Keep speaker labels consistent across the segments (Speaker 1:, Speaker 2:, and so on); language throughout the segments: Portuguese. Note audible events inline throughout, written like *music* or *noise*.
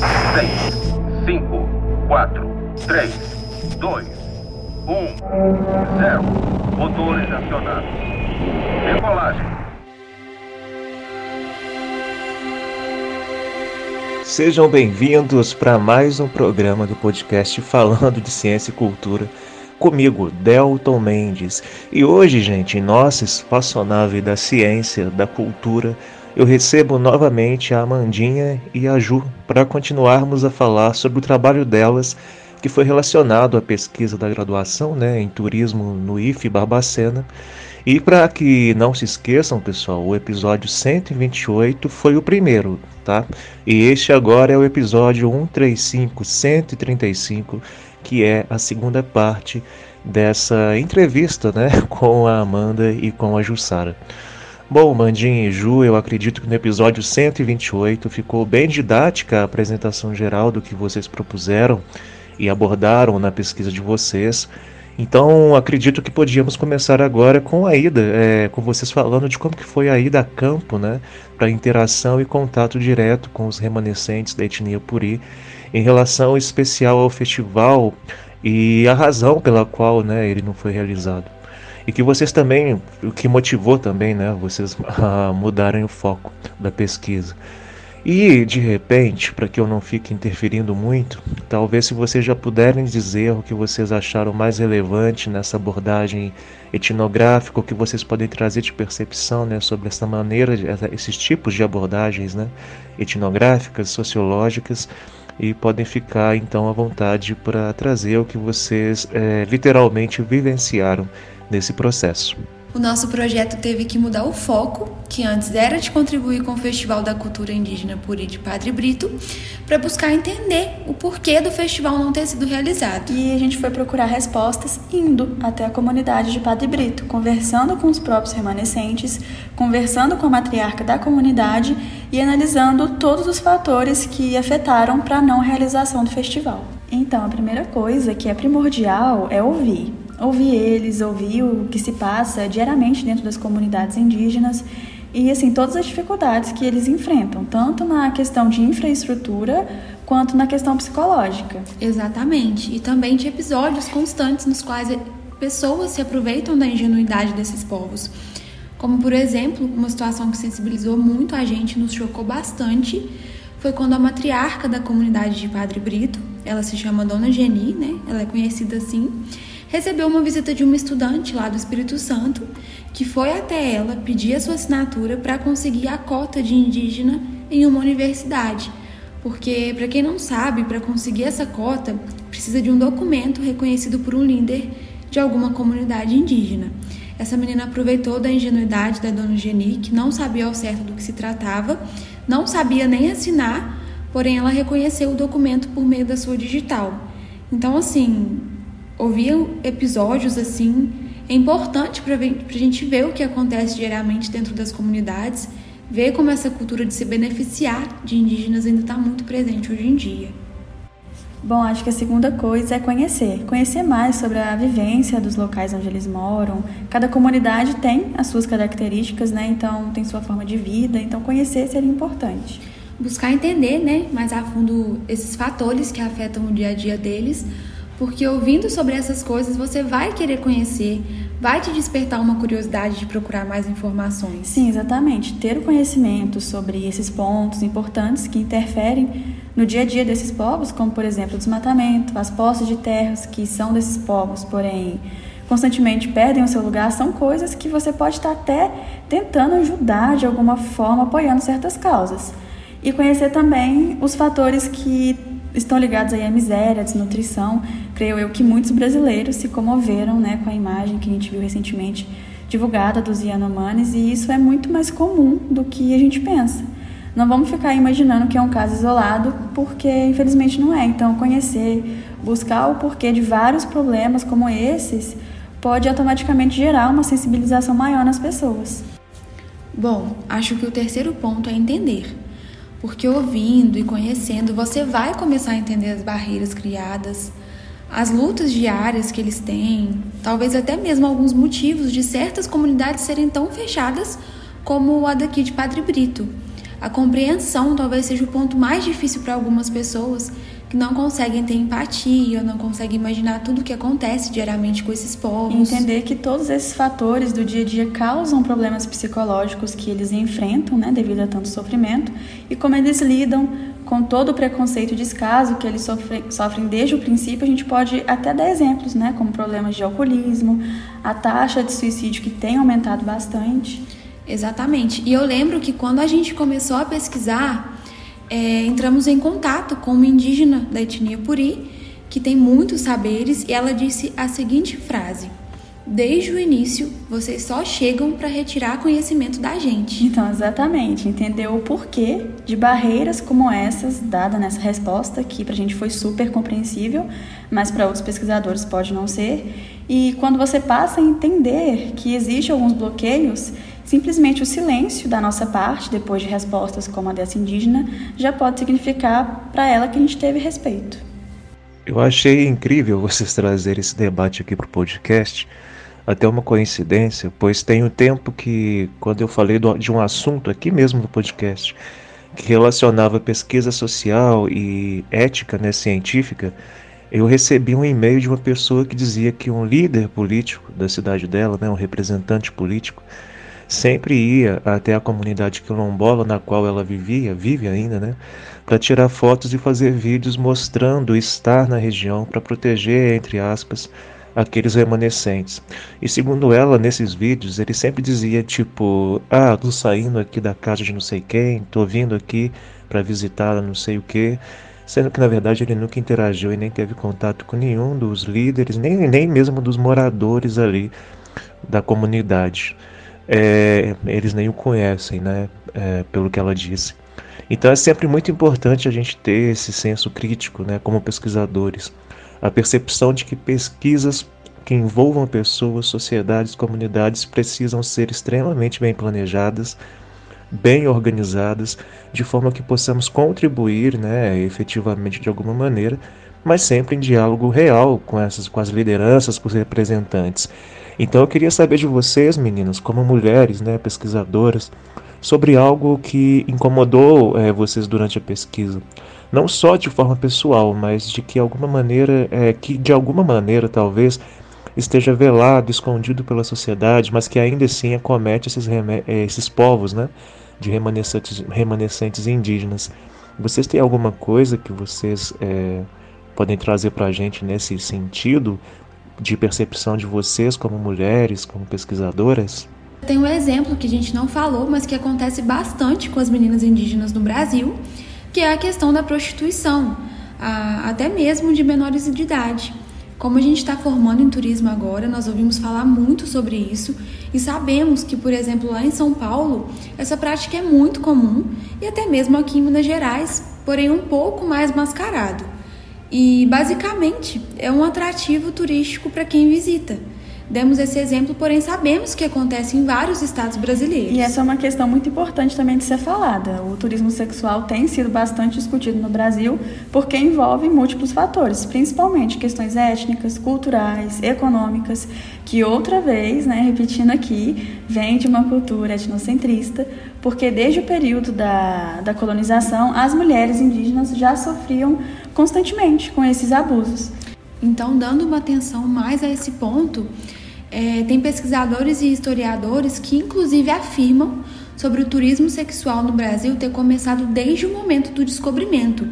Speaker 1: 6, 5, 4, 3, 2, 1, 0. Motores acionados. Decolagem.
Speaker 2: Sejam bem-vindos para mais um programa do podcast falando de ciência e cultura. Comigo, Delton Mendes. E hoje, gente, nossa espaçonave da ciência, da cultura, eu recebo novamente a Amandinha e a Ju para continuarmos a falar sobre o trabalho delas que foi relacionado à pesquisa da graduação né, em turismo no IFE Barbacena. E para que não se esqueçam, pessoal, o episódio 128 foi o primeiro, tá? E este agora é o episódio 135, 135, que é a segunda parte dessa entrevista, né, *laughs* com a Amanda e com a Jussara. Bom, Mandinha e Ju, eu acredito que no episódio 128 ficou bem didática a apresentação geral do que vocês propuseram e abordaram na pesquisa de vocês. Então, acredito que podíamos começar agora com a ida, é, com vocês falando de como que foi a ida a campo, né, para interação e contato direto com os remanescentes da etnia Puri, em relação especial ao festival e a razão pela qual, né, ele não foi realizado e que vocês também, o que motivou também, né, vocês *laughs* a mudarem o foco da pesquisa. E de repente, para que eu não fique interferindo muito, talvez se vocês já puderem dizer o que vocês acharam mais relevante nessa abordagem etnográfica, o que vocês podem trazer de percepção né, sobre essa maneira, esses tipos de abordagens né, etnográficas, sociológicas, e podem ficar então à vontade para trazer o que vocês é, literalmente vivenciaram nesse processo.
Speaker 3: O nosso projeto teve que mudar o foco, que antes era de contribuir com o Festival da Cultura Indígena Puri de Padre Brito, para buscar entender o porquê do festival não ter sido realizado.
Speaker 4: E a gente foi procurar respostas indo até a comunidade de Padre Brito, conversando com os próprios remanescentes, conversando com a matriarca da comunidade e analisando todos os fatores que afetaram para a não realização do festival. Então, a primeira coisa que é primordial é ouvir ouvir eles, ouvir o que se passa diariamente dentro das comunidades indígenas e assim todas as dificuldades que eles enfrentam, tanto na questão de infraestrutura quanto na questão psicológica.
Speaker 3: Exatamente, e também de episódios constantes nos quais pessoas se aproveitam da ingenuidade desses povos. Como, por exemplo, uma situação que sensibilizou muito a gente, nos chocou bastante, foi quando a matriarca da comunidade de Padre Brito, ela se chama Dona Geni, né? Ela é conhecida assim recebeu uma visita de uma estudante lá do Espírito Santo que foi até ela pedir a sua assinatura para conseguir a cota de indígena em uma universidade. Porque, para quem não sabe, para conseguir essa cota, precisa de um documento reconhecido por um líder de alguma comunidade indígena. Essa menina aproveitou da ingenuidade da dona Geni, que não sabia ao certo do que se tratava, não sabia nem assinar, porém ela reconheceu o documento por meio da sua digital. Então, assim, ouvir episódios assim é importante para a gente ver o que acontece diariamente dentro das comunidades, ver como essa cultura de se beneficiar de indígenas ainda está muito presente hoje em dia.
Speaker 4: Bom, acho que a segunda coisa é conhecer. Conhecer mais sobre a vivência dos locais onde eles moram. Cada comunidade tem as suas características, né? Então tem sua forma de vida. Então conhecer seria importante.
Speaker 3: Buscar entender, né, mais a fundo esses fatores que afetam o dia a dia deles, porque ouvindo sobre essas coisas você vai querer conhecer, vai te despertar uma curiosidade de procurar mais informações.
Speaker 4: Sim, exatamente. Ter o conhecimento sobre esses pontos importantes que interferem no dia a dia desses povos, como por exemplo o desmatamento, as posses de terras que são desses povos, porém constantemente perdem o seu lugar, são coisas que você pode estar até tentando ajudar de alguma forma, apoiando certas causas. E conhecer também os fatores que estão ligados aí à miséria, à desnutrição. Creio eu que muitos brasileiros se comoveram né, com a imagem que a gente viu recentemente divulgada dos Yanomamis e isso é muito mais comum do que a gente pensa. Não vamos ficar imaginando que é um caso isolado, porque infelizmente não é. Então, conhecer, buscar o porquê de vários problemas como esses pode automaticamente gerar uma sensibilização maior nas pessoas.
Speaker 3: Bom, acho que o terceiro ponto é entender. Porque ouvindo e conhecendo, você vai começar a entender as barreiras criadas, as lutas diárias que eles têm, talvez até mesmo alguns motivos de certas comunidades serem tão fechadas como a daqui de Padre Brito. A compreensão talvez seja o ponto mais difícil para algumas pessoas que não conseguem ter empatia, não conseguem imaginar tudo o que acontece diariamente com esses povos.
Speaker 4: Entender que todos esses fatores do dia a dia causam problemas psicológicos que eles enfrentam, né, devido a tanto sofrimento, e como eles lidam com todo o preconceito e descaso que eles sofrem, sofrem desde o princípio, a gente pode até dar exemplos, né, como problemas de alcoolismo, a taxa de suicídio que tem aumentado bastante.
Speaker 3: Exatamente. E eu lembro que quando a gente começou a pesquisar, é, entramos em contato com uma indígena da etnia Puri, que tem muitos saberes, e ela disse a seguinte frase: Desde o início, vocês só chegam para retirar conhecimento da gente.
Speaker 4: Então, exatamente, entendeu o porquê de barreiras como essas, dada nessa resposta, que para a gente foi super compreensível, mas para outros pesquisadores pode não ser. E quando você passa a entender que existem alguns bloqueios, Simplesmente o silêncio da nossa parte, depois de respostas como a dessa indígena, já pode significar para ela que a gente teve respeito.
Speaker 2: Eu achei incrível vocês trazerem esse debate aqui para o podcast. Até uma coincidência, pois tem um tempo que, quando eu falei de um assunto aqui mesmo no podcast, que relacionava pesquisa social e ética né, científica, eu recebi um e-mail de uma pessoa que dizia que um líder político da cidade dela, né, um representante político, sempre ia até a comunidade quilombola na qual ela vivia, vive ainda, né, para tirar fotos e fazer vídeos mostrando estar na região para proteger, entre aspas, aqueles remanescentes. E segundo ela, nesses vídeos, ele sempre dizia tipo: "Ah, tô saindo aqui da casa de não sei quem, tô vindo aqui para visitar não sei o que", sendo que na verdade ele nunca interagiu e nem teve contato com nenhum dos líderes, nem nem mesmo dos moradores ali da comunidade é, eles nem o conhecem, né? É, pelo que ela disse. Então é sempre muito importante a gente ter esse senso crítico, né? Como pesquisadores, a percepção de que pesquisas que envolvam pessoas, sociedades, comunidades precisam ser extremamente bem planejadas, bem organizadas, de forma que possamos contribuir, né, efetivamente de alguma maneira, mas sempre em diálogo real com essas, com as lideranças, com os representantes. Então eu queria saber de vocês, meninas, como mulheres, né, pesquisadoras, sobre algo que incomodou é, vocês durante a pesquisa, não só de forma pessoal, mas de que alguma maneira, é, que de alguma maneira talvez esteja velado, escondido pela sociedade, mas que ainda assim acomete esses, é, esses povos, né, de remanescentes, remanescentes indígenas. Vocês têm alguma coisa que vocês é, podem trazer para a gente nesse sentido? de percepção de vocês como mulheres, como pesquisadoras?
Speaker 3: Tem um exemplo que a gente não falou, mas que acontece bastante com as meninas indígenas no Brasil, que é a questão da prostituição, até mesmo de menores de idade. Como a gente está formando em turismo agora, nós ouvimos falar muito sobre isso e sabemos que, por exemplo, lá em São Paulo, essa prática é muito comum e até mesmo aqui em Minas Gerais, porém um pouco mais mascarado. E basicamente é um atrativo turístico para quem visita. Demos esse exemplo, porém sabemos que acontece em vários estados brasileiros.
Speaker 4: E essa é uma questão muito importante também de ser falada. O turismo sexual tem sido bastante discutido no Brasil porque envolve múltiplos fatores, principalmente questões étnicas, culturais, econômicas, que outra vez, né, repetindo aqui, vem de uma cultura etnocentrista, porque desde o período da, da colonização, as mulheres indígenas já sofriam constantemente com esses abusos.
Speaker 3: Então, dando uma atenção mais a esse ponto, é, tem pesquisadores e historiadores que, inclusive, afirmam sobre o turismo sexual no Brasil ter começado desde o momento do descobrimento.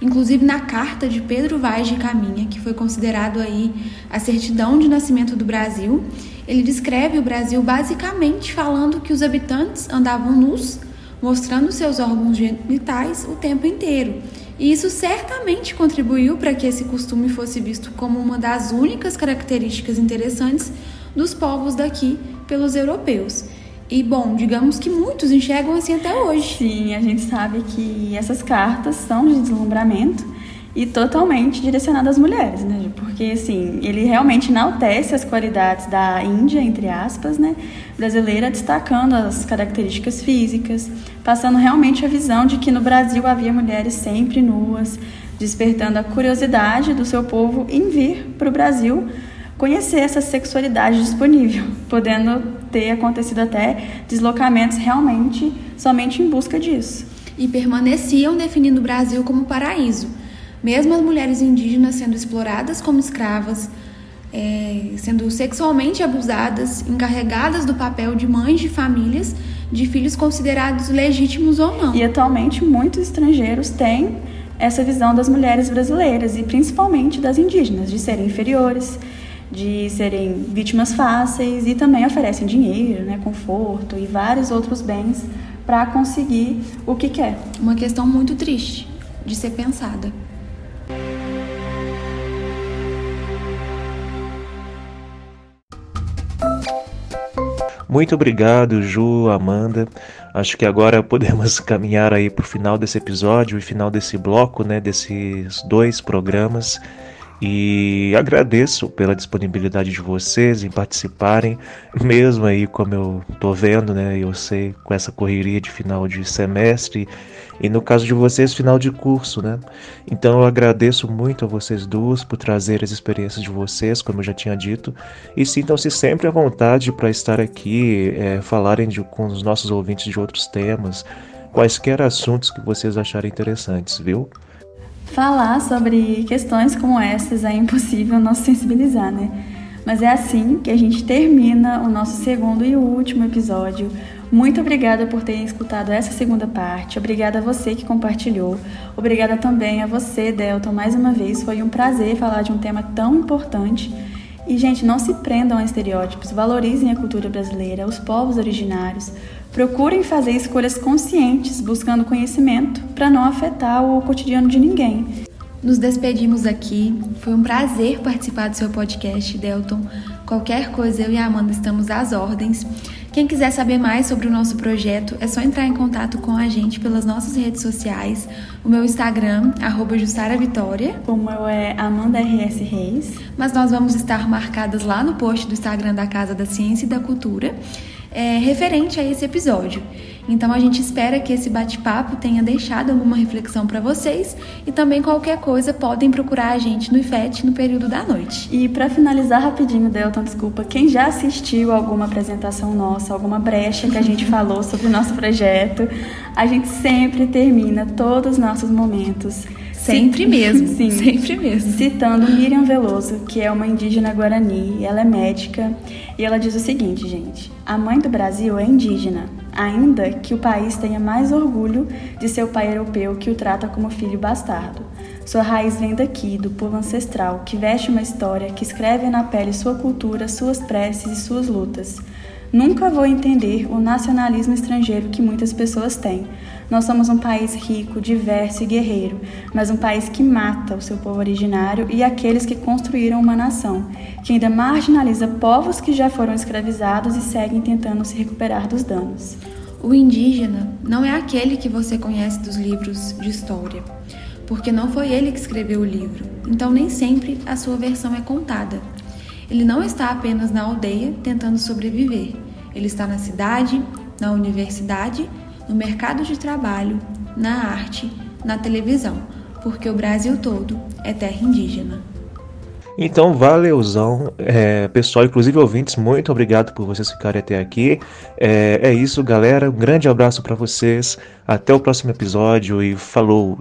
Speaker 3: Inclusive na carta de Pedro Vaz de Caminha, que foi considerado aí a certidão de nascimento do Brasil, ele descreve o Brasil basicamente falando que os habitantes andavam nus, mostrando seus órgãos genitais o tempo inteiro e isso certamente contribuiu para que esse costume fosse visto como uma das únicas características interessantes dos povos daqui pelos europeus. E bom, digamos que muitos enxergam assim até hoje.
Speaker 4: Sim, a gente sabe que essas cartas são de deslumbramento e totalmente direcionadas às mulheres, né? Porque assim, ele realmente enaltece as qualidades da Índia, entre aspas, né, brasileira, destacando as características físicas, passando realmente a visão de que no Brasil havia mulheres sempre nuas, despertando a curiosidade do seu povo em vir para o Brasil conhecer essa sexualidade disponível, *laughs* podendo ter acontecido até deslocamentos realmente somente em busca disso.
Speaker 3: E permaneciam definindo o Brasil como paraíso, mesmo as mulheres indígenas sendo exploradas como escravas, é, sendo sexualmente abusadas, encarregadas do papel de mães de famílias, de filhos considerados legítimos ou não.
Speaker 4: E atualmente muitos estrangeiros têm essa visão das mulheres brasileiras e principalmente das indígenas, de serem inferiores, de serem vítimas fáceis e também oferecem dinheiro, né, conforto e vários outros bens para conseguir o que quer.
Speaker 3: Uma questão muito triste de ser pensada.
Speaker 2: Muito obrigado, Ju, Amanda. Acho que agora podemos *laughs* caminhar aí para o final desse episódio e final desse bloco, né, desses dois programas. E agradeço pela disponibilidade de vocês em participarem, mesmo aí como eu tô vendo, né? Eu sei com essa correria de final de semestre e no caso de vocês, final de curso, né? Então eu agradeço muito a vocês duas por trazer as experiências de vocês, como eu já tinha dito, e sintam-se sempre à vontade para estar aqui, é, falarem de, com os nossos ouvintes de outros temas, quaisquer assuntos que vocês acharem interessantes, viu?
Speaker 4: Falar sobre questões como essas é impossível não sensibilizar, né? Mas é assim que a gente termina o nosso segundo e último episódio. Muito obrigada por terem escutado essa segunda parte. Obrigada a você que compartilhou. Obrigada também a você, Delton, mais uma vez. Foi um prazer falar de um tema tão importante. E, gente, não se prendam a estereótipos, valorizem a cultura brasileira, os povos originários. Procurem fazer escolhas conscientes, buscando conhecimento, para não afetar o cotidiano de ninguém.
Speaker 3: Nos despedimos aqui. Foi um prazer participar do seu podcast, Delton. Qualquer coisa, eu e a Amanda estamos às ordens. Quem quiser saber mais sobre o nosso projeto, é só entrar em contato com a gente pelas nossas redes sociais. O meu Instagram, arroba Vitória.
Speaker 4: O meu é Amanda RS Reis.
Speaker 3: Mas nós vamos estar marcadas lá no post do Instagram da Casa da Ciência e da Cultura é, referente a esse episódio. Então a gente espera que esse bate-papo tenha deixado alguma reflexão para vocês e também qualquer coisa podem procurar a gente no IFET no período da noite.
Speaker 4: E para finalizar rapidinho, Delton, desculpa, quem já assistiu alguma apresentação nossa, alguma brecha que a gente *laughs* falou sobre o nosso projeto, a gente sempre termina todos os nossos momentos
Speaker 3: Sempre mesmo. *laughs* Sim. Sempre mesmo.
Speaker 4: Citando Miriam Veloso, que é uma indígena guarani, ela é médica, e ela diz o seguinte, gente: A mãe do Brasil é indígena, ainda que o país tenha mais orgulho de seu pai europeu que o trata como filho bastardo. Sua raiz vem daqui, do povo ancestral, que veste uma história, que escreve na pele sua cultura, suas preces e suas lutas. Nunca vou entender o nacionalismo estrangeiro que muitas pessoas têm. Nós somos um país rico, diverso e guerreiro, mas um país que mata o seu povo originário e aqueles que construíram uma nação, que ainda marginaliza povos que já foram escravizados e seguem tentando se recuperar dos danos.
Speaker 3: O indígena não é aquele que você conhece dos livros de história, porque não foi ele que escreveu o livro, então nem sempre a sua versão é contada. Ele não está apenas na aldeia tentando sobreviver. Ele está na cidade, na universidade, no mercado de trabalho, na arte, na televisão, porque o Brasil todo é terra indígena.
Speaker 2: Então, valeuzão, é, pessoal, inclusive ouvintes, muito obrigado por vocês ficarem até aqui. É, é isso, galera. Um grande abraço para vocês. Até o próximo episódio e falou!